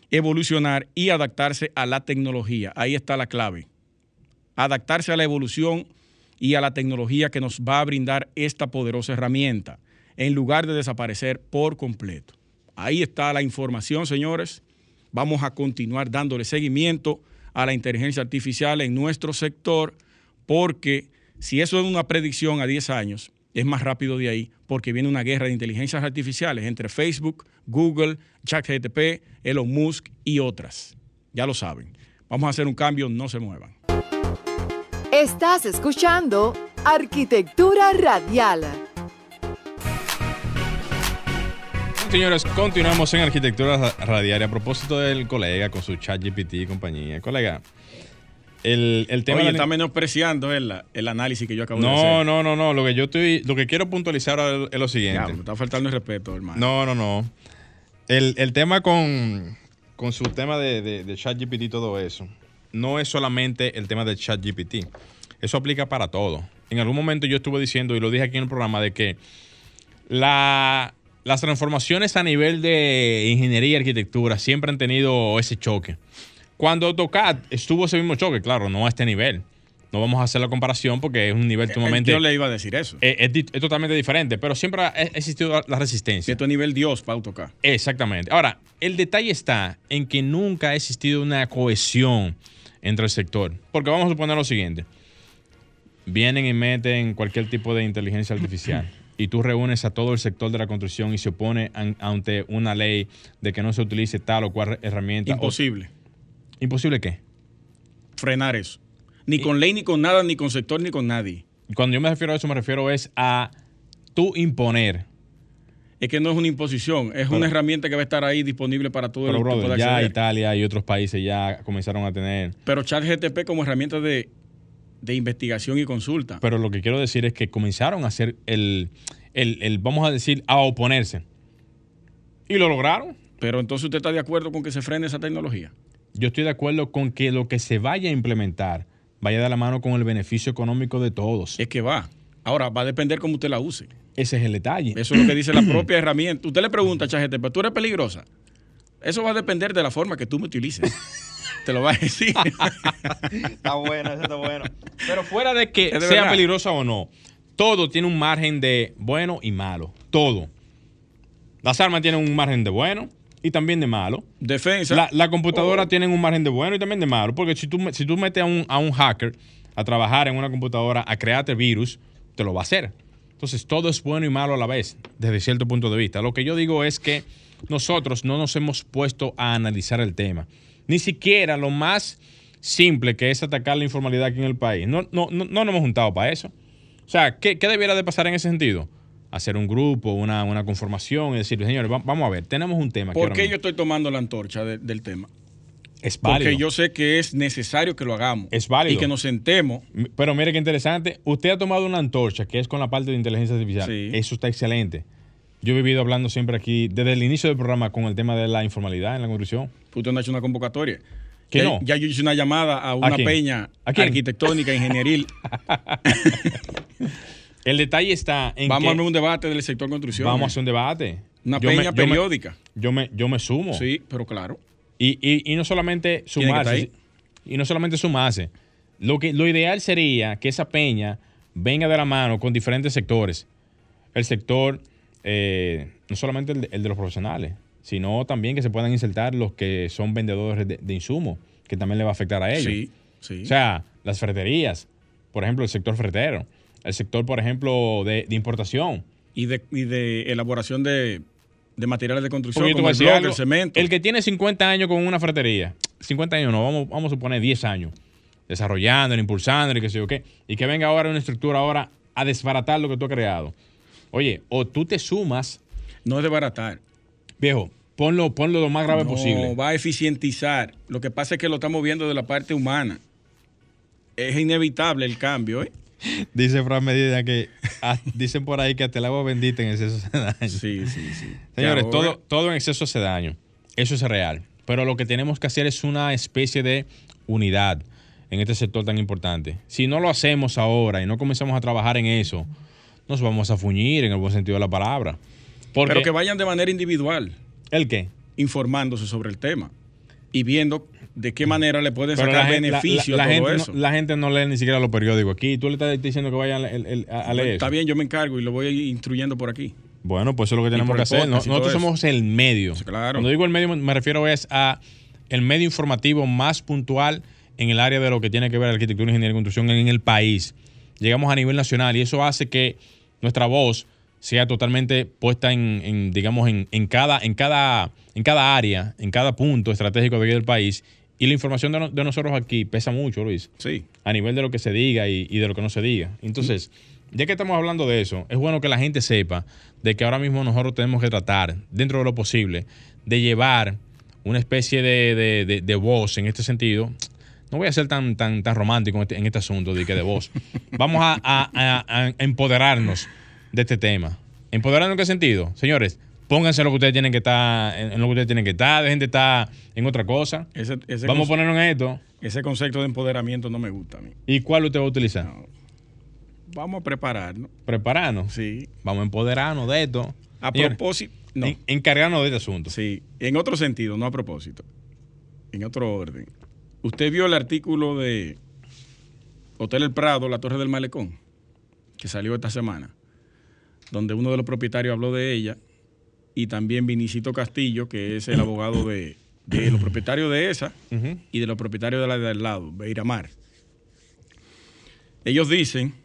evolucionar y adaptarse a la tecnología. Ahí está la clave. Adaptarse a la evolución y a la tecnología que nos va a brindar esta poderosa herramienta, en lugar de desaparecer por completo. Ahí está la información, señores. Vamos a continuar dándole seguimiento a la inteligencia artificial en nuestro sector, porque si eso es una predicción a 10 años, es más rápido de ahí, porque viene una guerra de inteligencias artificiales entre Facebook, Google, ChatGPT, Elon Musk y otras. Ya lo saben. Vamos a hacer un cambio, no se muevan. Estás escuchando Arquitectura Radial. Señores, continuamos en Arquitectura Radial. A propósito del colega con su chat GPT y compañía. Colega, el, tema... Oye, está menospreciando el, el análisis que yo acabo de hacer. No, no, no, no. Lo que yo estoy... Lo que quiero puntualizar es lo siguiente. me está faltando el respeto, hermano. No, no, no. El, tema con, con su tema de, de, de chat GPT y todo eso no es solamente el tema del chat GPT. Eso aplica para todo. En algún momento yo estuve diciendo, y lo dije aquí en el programa, de que La, las transformaciones a nivel de ingeniería y arquitectura siempre han tenido ese choque. Cuando AutoCAD estuvo ese mismo choque, claro, no a este nivel. No vamos a hacer la comparación porque es un nivel sumamente. Yo le iba a decir eso. Es, es totalmente diferente, pero siempre ha existido la resistencia. Esto es nivel Dios para AutoCAD. Exactamente. Ahora, el detalle está en que nunca ha existido una cohesión entre el sector. Porque vamos a suponer lo siguiente. Vienen y meten cualquier tipo de inteligencia artificial y tú reúnes a todo el sector de la construcción y se opone an- ante una ley de que no se utilice tal o cual herramienta. o- Imposible ¿Imposible qué? frenar eso. Ni con ley, ni con nada, ni con sector, ni con nadie. Cuando yo me refiero a eso, me refiero es a tú imponer. Es que no es una imposición, es Pero- una herramienta que va a estar ahí disponible para todo Pero, el pueda ya acceder. Italia y otros países ya comenzaron a tener Pero ChatGTP como herramienta de, de investigación y consulta. Pero lo que quiero decir es que comenzaron a hacer el, el, el, vamos a decir, a oponerse. Y lo lograron. Pero entonces usted está de acuerdo con que se frene esa tecnología. Yo estoy de acuerdo con que lo que se vaya a implementar vaya de la mano con el beneficio económico de todos. Es que va. Ahora, va a depender cómo usted la use. Ese es el detalle. Eso es lo que dice la (clears throat) propia herramienta. Usted le pregunta a ChatGTP, ¿tú eres peligrosa? Eso va a depender de la forma que tú me utilices. (laughs) Te lo va a decir. (laughs) está bueno, eso está bueno. Pero fuera de que de sea verdad. peligrosa o no, todo tiene un margen de bueno y malo. Todo. Las armas tienen un margen de bueno y también de malo. Defensa. La, la computadora Oh. tiene un margen de bueno y también de malo, porque si tú, si tú metes a un, a un hacker a trabajar en una computadora, a crearte virus, te lo va a hacer. Entonces, todo es bueno y malo a la vez, desde cierto punto de vista. Lo que yo digo es que nosotros no nos hemos puesto a analizar el tema. Ni siquiera lo más simple que es atacar la informalidad aquí en el país. No, no, no, no nos hemos juntado para eso. O sea, ¿qué, qué debiera de pasar en ese sentido? Hacer un grupo, una, una conformación y decir, señores, va- vamos a ver, tenemos un tema. ¿Por qué mismo". yo estoy tomando la antorcha de- del tema? Es válido. Porque yo sé que es necesario que lo hagamos. Es válido. Y que nos sentemos. Pero mire qué interesante. Usted ha tomado una antorcha que es con la parte de inteligencia artificial. Sí. Eso está excelente. Yo he vivido hablando siempre aquí, desde el inicio del programa, con el tema de la informalidad en la construcción. Usted no ha hecho una convocatoria. ¿Que ya, no? ya yo hice una llamada a una peña arquitectónica, ingenieril. (laughs) (laughs) El detalle está en Vamos que a armar un debate del sector construcción. vamos a hacer un debate. Una Yo me- peña yo me- periódica. Yo me, yo me sumo. Sí, pero claro. Y, y- y no solamente sumarse. Y no solamente sumarse. Lo, que, lo ideal sería que esa peña venga de la mano con diferentes sectores. El sector, eh, no solamente el de, el de los profesionales, sino también que se puedan insertar los que son vendedores de, de insumos, que también le va a afectar a ellos. Sí, sí. O sea, las ferreterías, por ejemplo, el sector ferretero, el sector, por ejemplo, de, de importación. y, de, y de elaboración de, de materiales de construcción, como el decir bloque, algo, el cemento. El que tiene 50 años con una ferretería, 50 años no, vamos, vamos a suponer 10 años, desarrollando, impulsando y qué sé yo qué, y que venga ahora una estructura ahora a desbaratar lo que tú has creado. Oye, o tú te sumas, No es de baratar. viejo, ponlo, ponlo lo más grave no, posible. va a eficientizar. Lo que pasa es que lo estamos viendo de la parte humana. Es inevitable el cambio, ¿eh? Dice Fran Medina que ah, dicen por ahí que hasta el agua bendita en exceso hace daño. Sí, sí, sí. Señores, ahora- todo, todo en exceso hace daño. Eso es real. Pero lo que tenemos que hacer es una especie de unidad en este sector tan importante. Si no lo hacemos ahora y no comenzamos a trabajar en eso, nos vamos a fuñir en el buen sentido de la palabra. Porque, Pero que vayan de manera individual, ¿El qué? informándose sobre el tema y viendo de qué manera le pueden Pero sacar la, gen- la- beneficio la- la a todo gente eso. no, la gente no lee ni siquiera los periódicos aquí. Tú le estás diciendo que vayan a, a- a leer Está bien, yo me encargo y lo voy instruyendo por aquí. Bueno, pues eso es lo que tenemos que hacer. No- nosotros somos el medio. Claro. Cuando digo el medio, me refiero es a el medio informativo más puntual en el área de lo que tiene que ver arquitectura, ingeniería y construcción en el país. Llegamos a nivel nacional y eso hace que nuestra voz sea totalmente puesta en, en, digamos, en, en cada, en, cada, en cada área, en cada punto estratégico de aquí del país. Y la información de, no- de nosotros aquí pesa mucho, Luis Sí. a nivel de lo que se diga y, y de lo que no se diga. Entonces, ya que estamos hablando de eso, es bueno que la gente sepa de que ahora mismo nosotros tenemos que tratar, dentro de lo posible, de llevar una especie de, de- de- de voz en este sentido. No voy a ser tan, tan, tan romántico en este, en este asunto de que de voz. (laughs) Vamos a, a- a- a empoderarnos de este tema. ¿Empoderarnos en qué sentido? Señores, pónganse lo que ustedes tienen que estar, en lo que ustedes tienen que estar, dejen de estar en otra cosa. Ese, ese, Vamos a ponernos en esto. ese concepto de empoderamiento no me gusta a mí. ¿Y cuál usted va a utilizar? No. vamos a prepararnos. Prepararnos. Sí. Vamos a empoderarnos de esto. A Señores, propósito, no. en- encargarnos de este asunto. Sí, en otro sentido, no a propósito. En otro orden. Usted vio el artículo de Hotel El Prado, la Torre del Malecón, que salió esta semana, donde uno de los propietarios habló de ella y también Vinicito Castillo, que es el abogado de, de los propietarios de esa y de los propietarios de la de al lado, Beiramar. Ellos dicen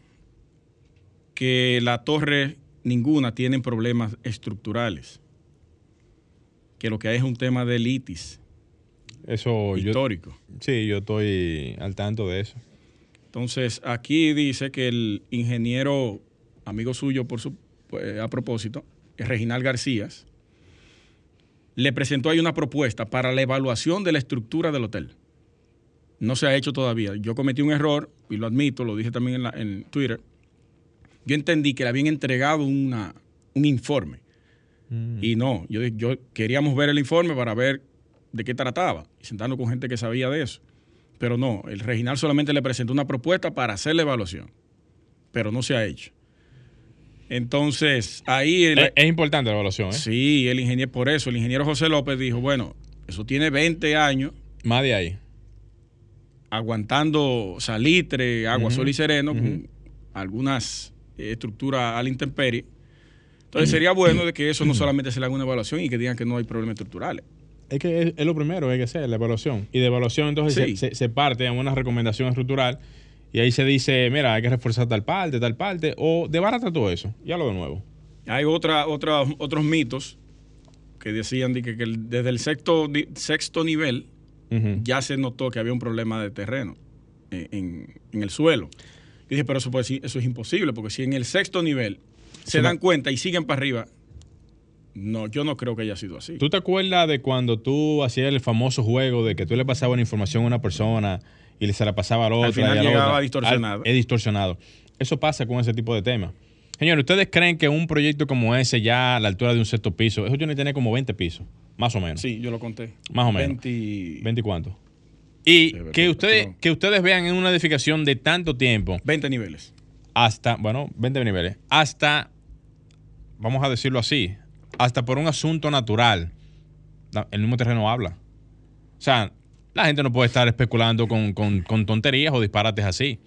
que la torre ninguna tienen problemas estructurales, que lo que hay es un tema de litis Eso yo, histórico. sí, yo estoy al tanto de eso. Entonces, aquí dice que el ingeniero, amigo suyo por su, pues, a propósito, Reginal García, le presentó ahí una propuesta para la evaluación de la estructura del hotel. No se ha hecho todavía. Yo cometí un error, y lo admito, lo dije también en, la- en Twitter. Yo entendí que le habían entregado una, un informe. Y no, yo, yo queríamos ver el informe para ver de qué trataba y sentarnos con gente que sabía de eso. Pero no, el Reginal solamente le presentó una propuesta para hacer la evaluación, pero no se ha hecho. Entonces, ahí... el- Es, es importante la evaluación, ¿eh? sí, el ingeniero, por eso, el ingeniero José López dijo, bueno, eso tiene 20 años Más de ahí. aguantando salitre, agua, sol y sereno, con algunas eh, estructuras a la intemperie. Entonces sería bueno de que eso no solamente se le haga una evaluación y que digan que no hay problemas estructurales. Es que es, es lo primero que hay que hacer, la evaluación. Y de evaluación entonces Sí. se, se- se parte a una recomendación estructural y ahí se dice, mira, hay que reforzar tal parte, tal parte, o debarata todo eso. Ya lo de nuevo. Hay otra, otra, otros mitos que decían de que, que desde el sexto, sexto nivel ya se notó que había un problema de terreno en, en- en el suelo. Y dije, pero eso, puede eso es imposible, porque si en el sexto nivel se dan cuenta y siguen para arriba, no, yo no creo que haya sido así. ¿Tú te acuerdas de cuando tú hacías el famoso juego de que tú le pasabas una información a una persona y se la pasaba a la otra? Al final y llegaba otra? distorsionado. Al- es distorsionado. Eso pasa con ese tipo de temas. Señores, ¿ustedes creen que un proyecto como ese, ya a la altura de un sexto piso, eso tiene que tener como 20 pisos? Más o menos. Sí, yo lo conté. Más o menos. 20, 20 y cuánto. Y Sí, que ustedes, no. que ustedes vean en una edificación de tanto tiempo, 20 niveles. hasta, bueno, 20 niveles, hasta, vamos a decirlo así, hasta por un asunto natural, el mismo terreno habla. O sea, la gente no puede estar especulando con, con- con tonterías o disparates así.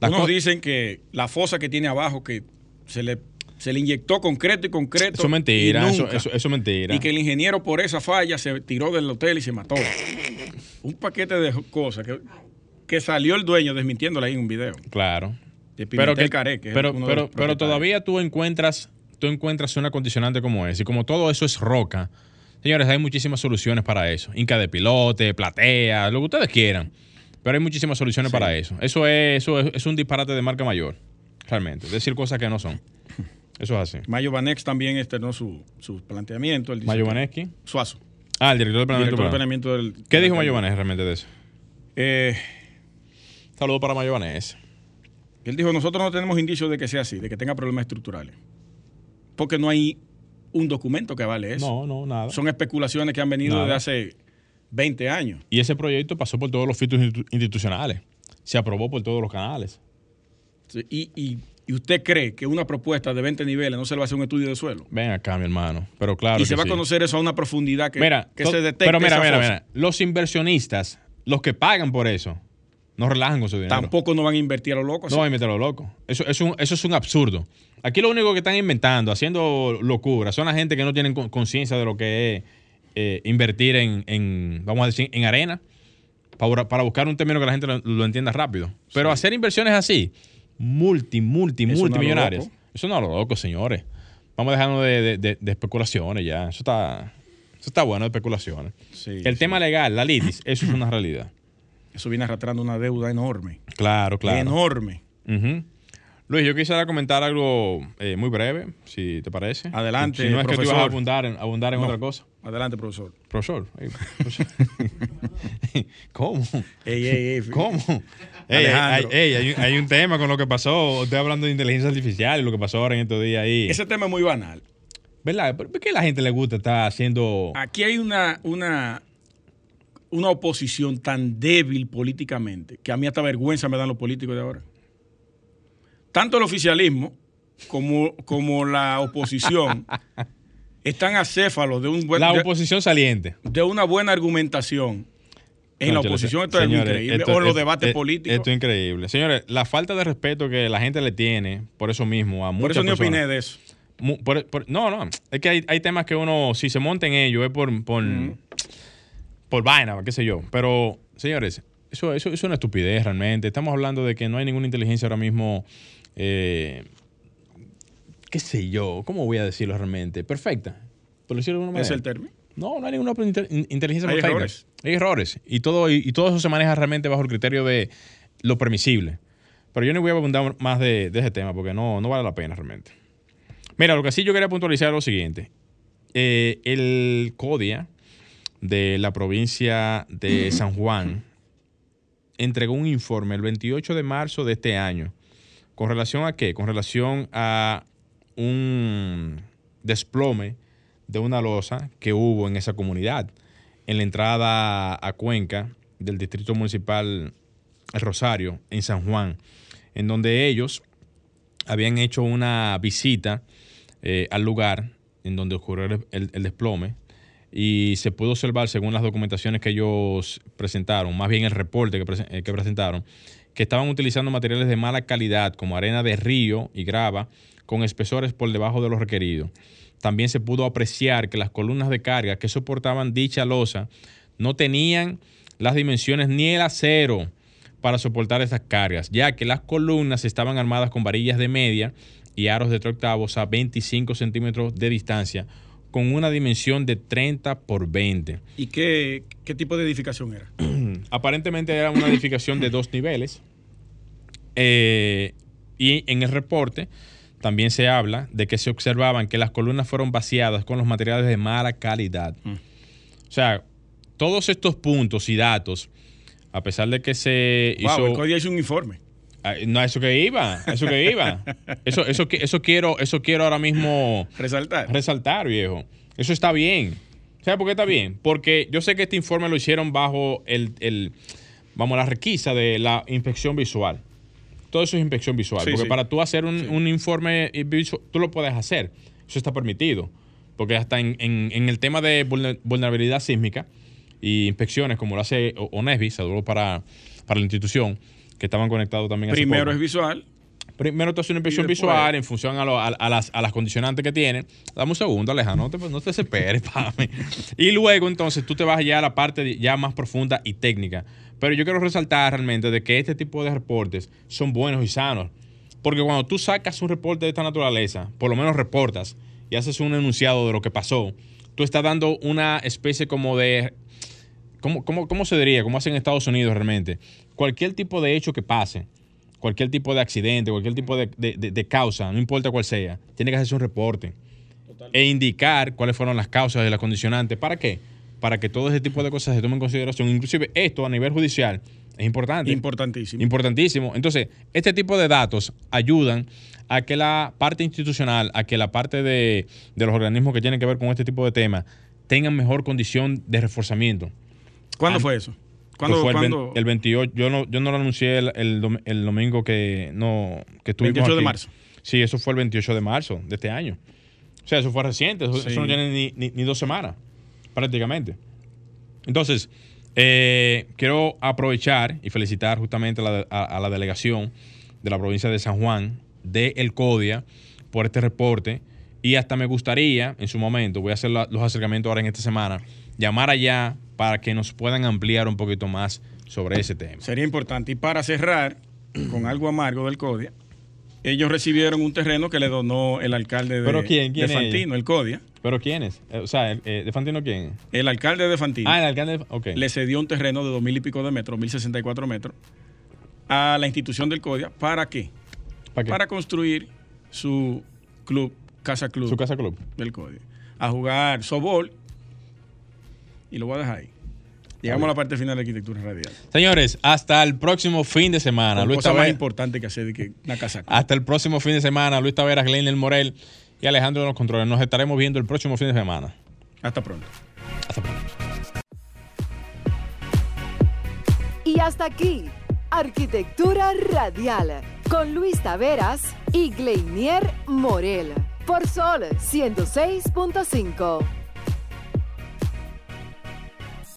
Las Unos dicen que la fosa que tiene abajo, que se le, se le inyectó concreto y concreto. eso es mentira, y eso, nunca. eso, eso es mentira. Y que el ingeniero por esa falla se tiró del hotel y se mató. Un paquete de cosas que, que salió el dueño desmintiéndola ahí en un video. Claro. De Pero, que, Caré, que pero, pero, pero todavía tú encuentras, tú encuentras una condicionante como esa. Y como todo eso es roca, señores, hay muchísimas soluciones para eso. Inca de pilote, platea, lo que ustedes quieran. Pero hay muchísimas soluciones Sí. para eso. Eso es, eso es, es un disparate de marca mayor, realmente. Decir cosas que no son. Eso es así. Mayo Banex también externó su, su planteamiento. Él Mayo que- Vaneski. Suazo. Ah, el director del planeamiento. Director del. ¿Qué dijo Mayo. Vaneski realmente de eso? Eh, Saludos para Mayo Vaneski. Él dijo, nosotros no tenemos indicios de que sea así, de que tenga problemas estructurales. Porque no hay un documento que vale eso. No, no, nada. Son especulaciones que han venido Nada. desde hace 20 años. Y ese proyecto pasó por todos los filtros institu- institucionales. Se aprobó por todos los canales. Sí, Y, y- y usted cree que una propuesta de 20 niveles no se le va a hacer un estudio de suelo. Ven acá, mi hermano. Pero claro. y se va sí. a conocer eso a una profundidad que, mira, que se detecte. Pero mira, mira, fosa. mira. Los inversionistas, los que pagan por eso, no relajan con su dinero. Tampoco no van a invertir a lo loco. No van a loco. Eso, eso, es un- eso es un absurdo. Aquí lo único que están inventando, haciendo locura, son la gente que no tienen con- conciencia de lo que es eh, invertir en, en, vamos a decir, en arena, para, para buscar un término que la gente lo, lo entienda rápido. Pero hacer inversiones así, multi, multi, Eso no es lo multimillonarias, loco. eso no es lo loco, señores. Vamos dejando de, de- de- de especulaciones ya. Eso está, eso está bueno de especulaciones. Sí, El sí. tema legal, la litis, eso es una realidad. Eso viene arrastrando una deuda enorme. Claro, claro. Enorme. Luis, yo quisiera comentar algo eh, muy breve, si te parece. Adelante, Si no es que tú ibas a profesor. abundar en, abundar en No. otra cosa. Adelante, profesor. Profesor. profesor. (laughs) ¿Cómo? Ey, ey, ey. ¿Cómo? Ey, hay un tema con lo que pasó. Estoy hablando de inteligencia artificial y lo que pasó ahora en estos días ahí. Ese tema es muy banal. ¿Verdad? ¿Por qué a la gente le gusta estar haciendo... Aquí hay una, una, una oposición tan débil políticamente que a mí hasta vergüenza me dan los políticos de ahora. tanto el oficialismo como, como la oposición (laughs) están acéfalos de un buen, La de- oposición saliente. de una buena argumentación. En la oposición esto es increíble. esto- o en los esto- debates políticos. Esto es increíble. Señores, la falta de respeto que la gente le tiene, por eso mismo, a muchas Por eso ni opiné de eso. Mu- por- por- no, no. Es que hay, hay temas que uno, si se monta en ello, es por, por, por vaina, qué sé yo. Pero, señores, eso, eso, eso es una estupidez realmente. Estamos hablando de que no hay ninguna inteligencia ahora mismo, eh, qué sé yo, ¿cómo voy a decirlo realmente? Perfecta. Por decirlo de alguna Ese es manera. el término. No, no hay ninguna inte- in- inteligencia Hay perfecta. errores. Hay errores. Y todo, y, y todo eso se maneja realmente bajo el criterio de lo permisible. Pero yo no voy a abundar más de, de ese tema porque no, no vale la pena realmente. Mira, lo que sí yo quería puntualizar es lo siguiente. Eh, el CODIA de la provincia de San Juan entregó un informe el 28 de marzo de este año. ¿Con relación a qué? Con relación a un desplome de una losa que hubo en esa comunidad, en la entrada a Cuenca del Distrito Municipal El Rosario, en San Juan, en donde ellos habían hecho una visita eh, al lugar en donde ocurrió el, el- el desplome y se pudo observar, según las documentaciones que ellos presentaron, más bien el reporte eh, que presentaron, que estaban utilizando materiales de mala calidad como arena de río y grava con espesores por debajo de los requeridos. También se pudo apreciar que las columnas de carga que soportaban dicha losa no tenían las dimensiones ni el acero para soportar estas cargas, ya que las columnas estaban armadas con varillas de media y aros de 3 octavos a 25 centímetros de distancia, con una dimensión de 30 por 20. ¿Y qué, qué tipo de edificación era? (clears throat) Aparentemente era una edificación de dos niveles. Eh, y en el reporte también se habla de que se observaban que las columnas fueron vaciadas con los materiales de mala calidad. O sea, todos estos puntos y datos, a pesar de que se Wow, hizo... el hizo un informe. No, eso que iba, eso que iba. (laughs) Eso, eso, que- eso quiero, eso quiero ahora mismo Resaltar. resaltar, viejo. Eso está bien. ¿Sabes por qué está bien? Porque yo sé que este informe lo hicieron bajo el, el- vamos, la requisa de la inspección visual. Todo eso es inspección visual. Sí, porque sí. para tú hacer un, un informe visual, tú lo puedes hacer. Eso está permitido. Porque hasta en, en- en el tema de vulner- vulnerabilidad sísmica y inspecciones, como lo hace ONESBI, saludos para, para la institución, que estaban conectados también Primero es visual. Primero te hace una inspección después- visual en función a, lo- a- a las, a las condicionantes que tiene. Dame un segundo, Aleja, no te, no te desesperes. (laughs) Y luego, entonces, tú te vas ya a la parte ya más profunda y técnica. Pero yo quiero resaltar realmente de que este tipo de reportes son buenos y sanos. Porque cuando tú sacas un reporte de esta naturaleza, por lo menos reportas y haces un enunciado de lo que pasó, tú estás dando una especie como de ¿Cómo, cómo, cómo se diría? ¿Cómo hacen en Estados Unidos realmente? Cualquier tipo de hecho que pase, cualquier tipo de accidente, cualquier tipo de, de- de- de causa, no importa cuál sea, tiene que hacerse un reporte e indicar cuáles fueron las causas y las condicionantes. ¿Para qué? Para que todo ese tipo de cosas se tomen en consideración. Inclusive esto a nivel judicial es importante. Importantísimo. Importantísimo. Entonces, este tipo de datos ayudan a que la parte institucional, a que la parte de, de los organismos que tienen que ver con este tipo de temas tengan mejor condición de reforzamiento. ¿Cuándo fue eso? ¿Cuándo, fue el, cuándo? el 28. Yo no, yo no lo anuncié el, el dom- el domingo que no que estuvimos 28 de marzo. Sí, eso fue el 28 de marzo de este año. O sea, eso fue reciente. Eso, Sí. eso no tiene ni, ni- ni dos semanas, prácticamente. Entonces, eh, quiero aprovechar y felicitar justamente a la, a- a la delegación de la provincia de San Juan, de El CODIA, por este reporte. Y hasta me gustaría, en su momento, voy a hacer la- los acercamientos ahora en esta semana, llamar allá para que nos puedan ampliar un poquito más sobre ese tema. Sería importante. Y para cerrar con algo amargo del CODIA, ellos recibieron un terreno que le donó el alcalde de, ¿Pero quién? ¿Quién de Fantino, el CODIA. ¿Pero quién es? Eh, o sea, eh, ¿de Fantino quién? El alcalde de Fantino Ah, el alcalde. de- Ok. le cedió un terreno de dos mil y pico de metros, 1064 metros, a la institución del CODIA. ¿Para qué? ¿Para qué? Para construir su club, casa club Su casa club. del CODIA. A jugar softball. Y lo voy a dejar ahí. Llegamos a la parte final de arquitectura radial. Señores, hasta el próximo fin de semana. Con Luis cosa más Taveras, importante que hacer de que una casa club. hasta el próximo fin de semana. Luis Taveras, Glenn Morel y Alejandro de los Controles. Nos estaremos viendo el próximo fin de semana. Hasta pronto. Hasta pronto. Y hasta aquí, Arquitectura Radial, con Luis Taveras y Gleinier Morel por Sol 106.5.